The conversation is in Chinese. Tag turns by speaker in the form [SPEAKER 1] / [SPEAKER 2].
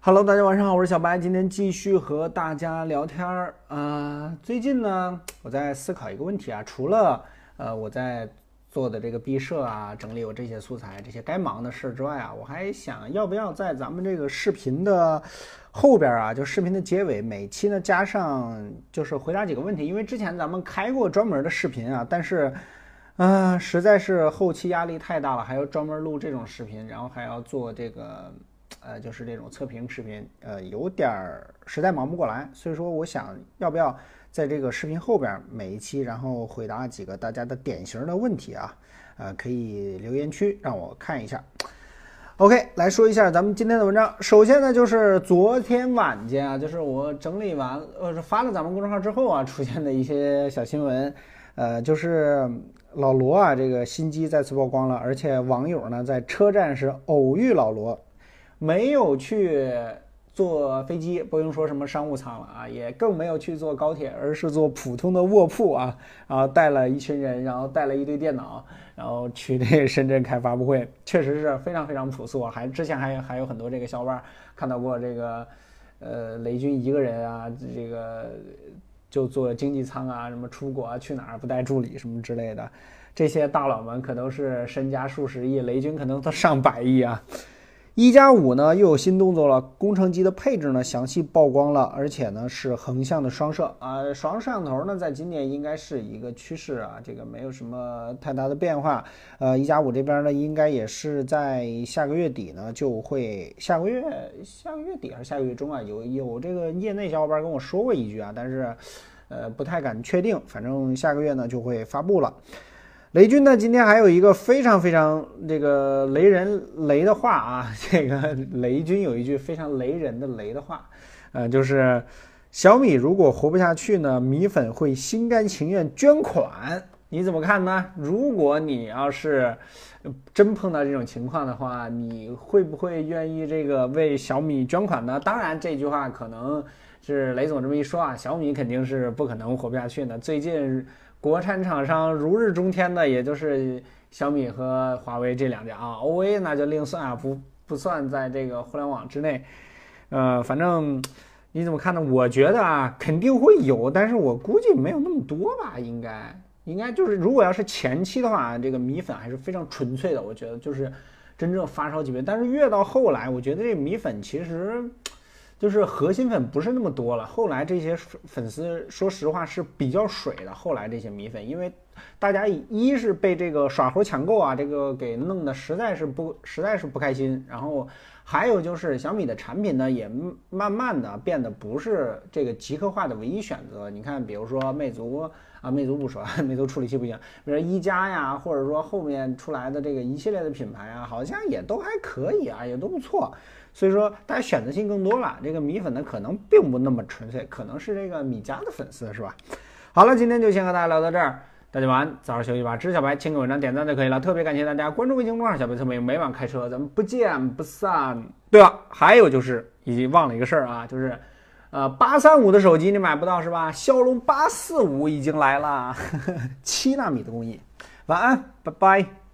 [SPEAKER 1] Hello，大家晚上好，我是小白，今天继续和大家聊天儿啊。最近呢，我在思考一个问题啊，除了呃我在做的这个毕设啊，整理我这些素材，这些该忙的事之外啊，我还想要不要在咱们这个视频的后边啊，就视频的结尾，每期呢加上就是回答几个问题，因为之前咱们开过专门的视频啊，但是。啊，实在是后期压力太大了，还要专门录这种视频，然后还要做这个，呃，就是这种测评视频，呃，有点儿实在忙不过来。所以说，我想要不要在这个视频后边每一期，然后回答几个大家的典型的问题啊？呃，可以留言区让我看一下。OK，来说一下咱们今天的文章。首先呢，就是昨天晚间啊，就是我整理完，呃，发了咱们公众号之后啊，出现的一些小新闻，呃，就是。老罗啊，这个新机再次曝光了，而且网友呢在车站是偶遇老罗，没有去坐飞机，不用说什么商务舱了啊，也更没有去坐高铁，而是坐普通的卧铺啊，然后带了一群人，然后带了一堆电脑，然后去这深圳开发布会，确实是非常非常朴素。还之前还有还有很多这个小伙伴看到过这个，呃，雷军一个人啊，这个。就坐经济舱啊，什么出国啊，去哪儿不带助理什么之类的，这些大佬们可都是身家数十亿，雷军可能都上百亿啊。一加五呢又有新动作了，工程机的配置呢详细曝光了，而且呢是横向的双摄啊，双摄像头呢在今年应该是一个趋势啊，这个没有什么太大的变化。呃，一加五这边呢应该也是在下个月底呢就会，下个月下个月底还是下个月中啊，有有这个业内小伙伴跟我说过一句啊，但是呃不太敢确定，反正下个月呢就会发布了。雷军呢，今天还有一个非常非常这个雷人雷的话啊，这个雷军有一句非常雷人的雷的话，呃，就是小米如果活不下去呢，米粉会心甘情愿捐款，你怎么看呢？如果你要是真碰到这种情况的话，你会不会愿意这个为小米捐款呢？当然，这句话可能是雷总这么一说啊，小米肯定是不可能活不下去的。最近。国产厂商如日中天的，也就是小米和华为这两家啊，OA 那就另算啊，不不算在这个互联网之内。呃，反正你怎么看呢？我觉得啊，肯定会有，但是我估计没有那么多吧，应该应该就是如果要是前期的话，这个米粉还是非常纯粹的，我觉得就是真正发烧级别。但是越到后来，我觉得这米粉其实。就是核心粉不是那么多了，后来这些粉丝说实话是比较水的。后来这些米粉，因为大家一是被这个耍猴抢购啊，这个给弄得实在是不实在是不开心。然后还有就是小米的产品呢，也慢慢的变得不是这个极客化的唯一选择。你看，比如说魅族啊，魅族不说，魅族处理器不行，比如说一加呀，或者说后面出来的这个一系列的品牌啊，好像也都还可以啊，也都不错。所以说，大家选择性更多了。这个米粉呢，可能并不那么纯粹，可能是这个米家的粉丝，是吧？好了，今天就先和大家聊到这儿，大家晚安，早点休息吧。支持小白，请给文章点赞就可以了。特别感谢大家关注微信公众号“小白特别每晚开车，咱们不见不散。对了，还有就是，已经忘了一个事儿啊，就是，呃，八三五的手机你买不到是吧？骁龙八四五已经来了，七纳米的工艺。晚安，拜拜。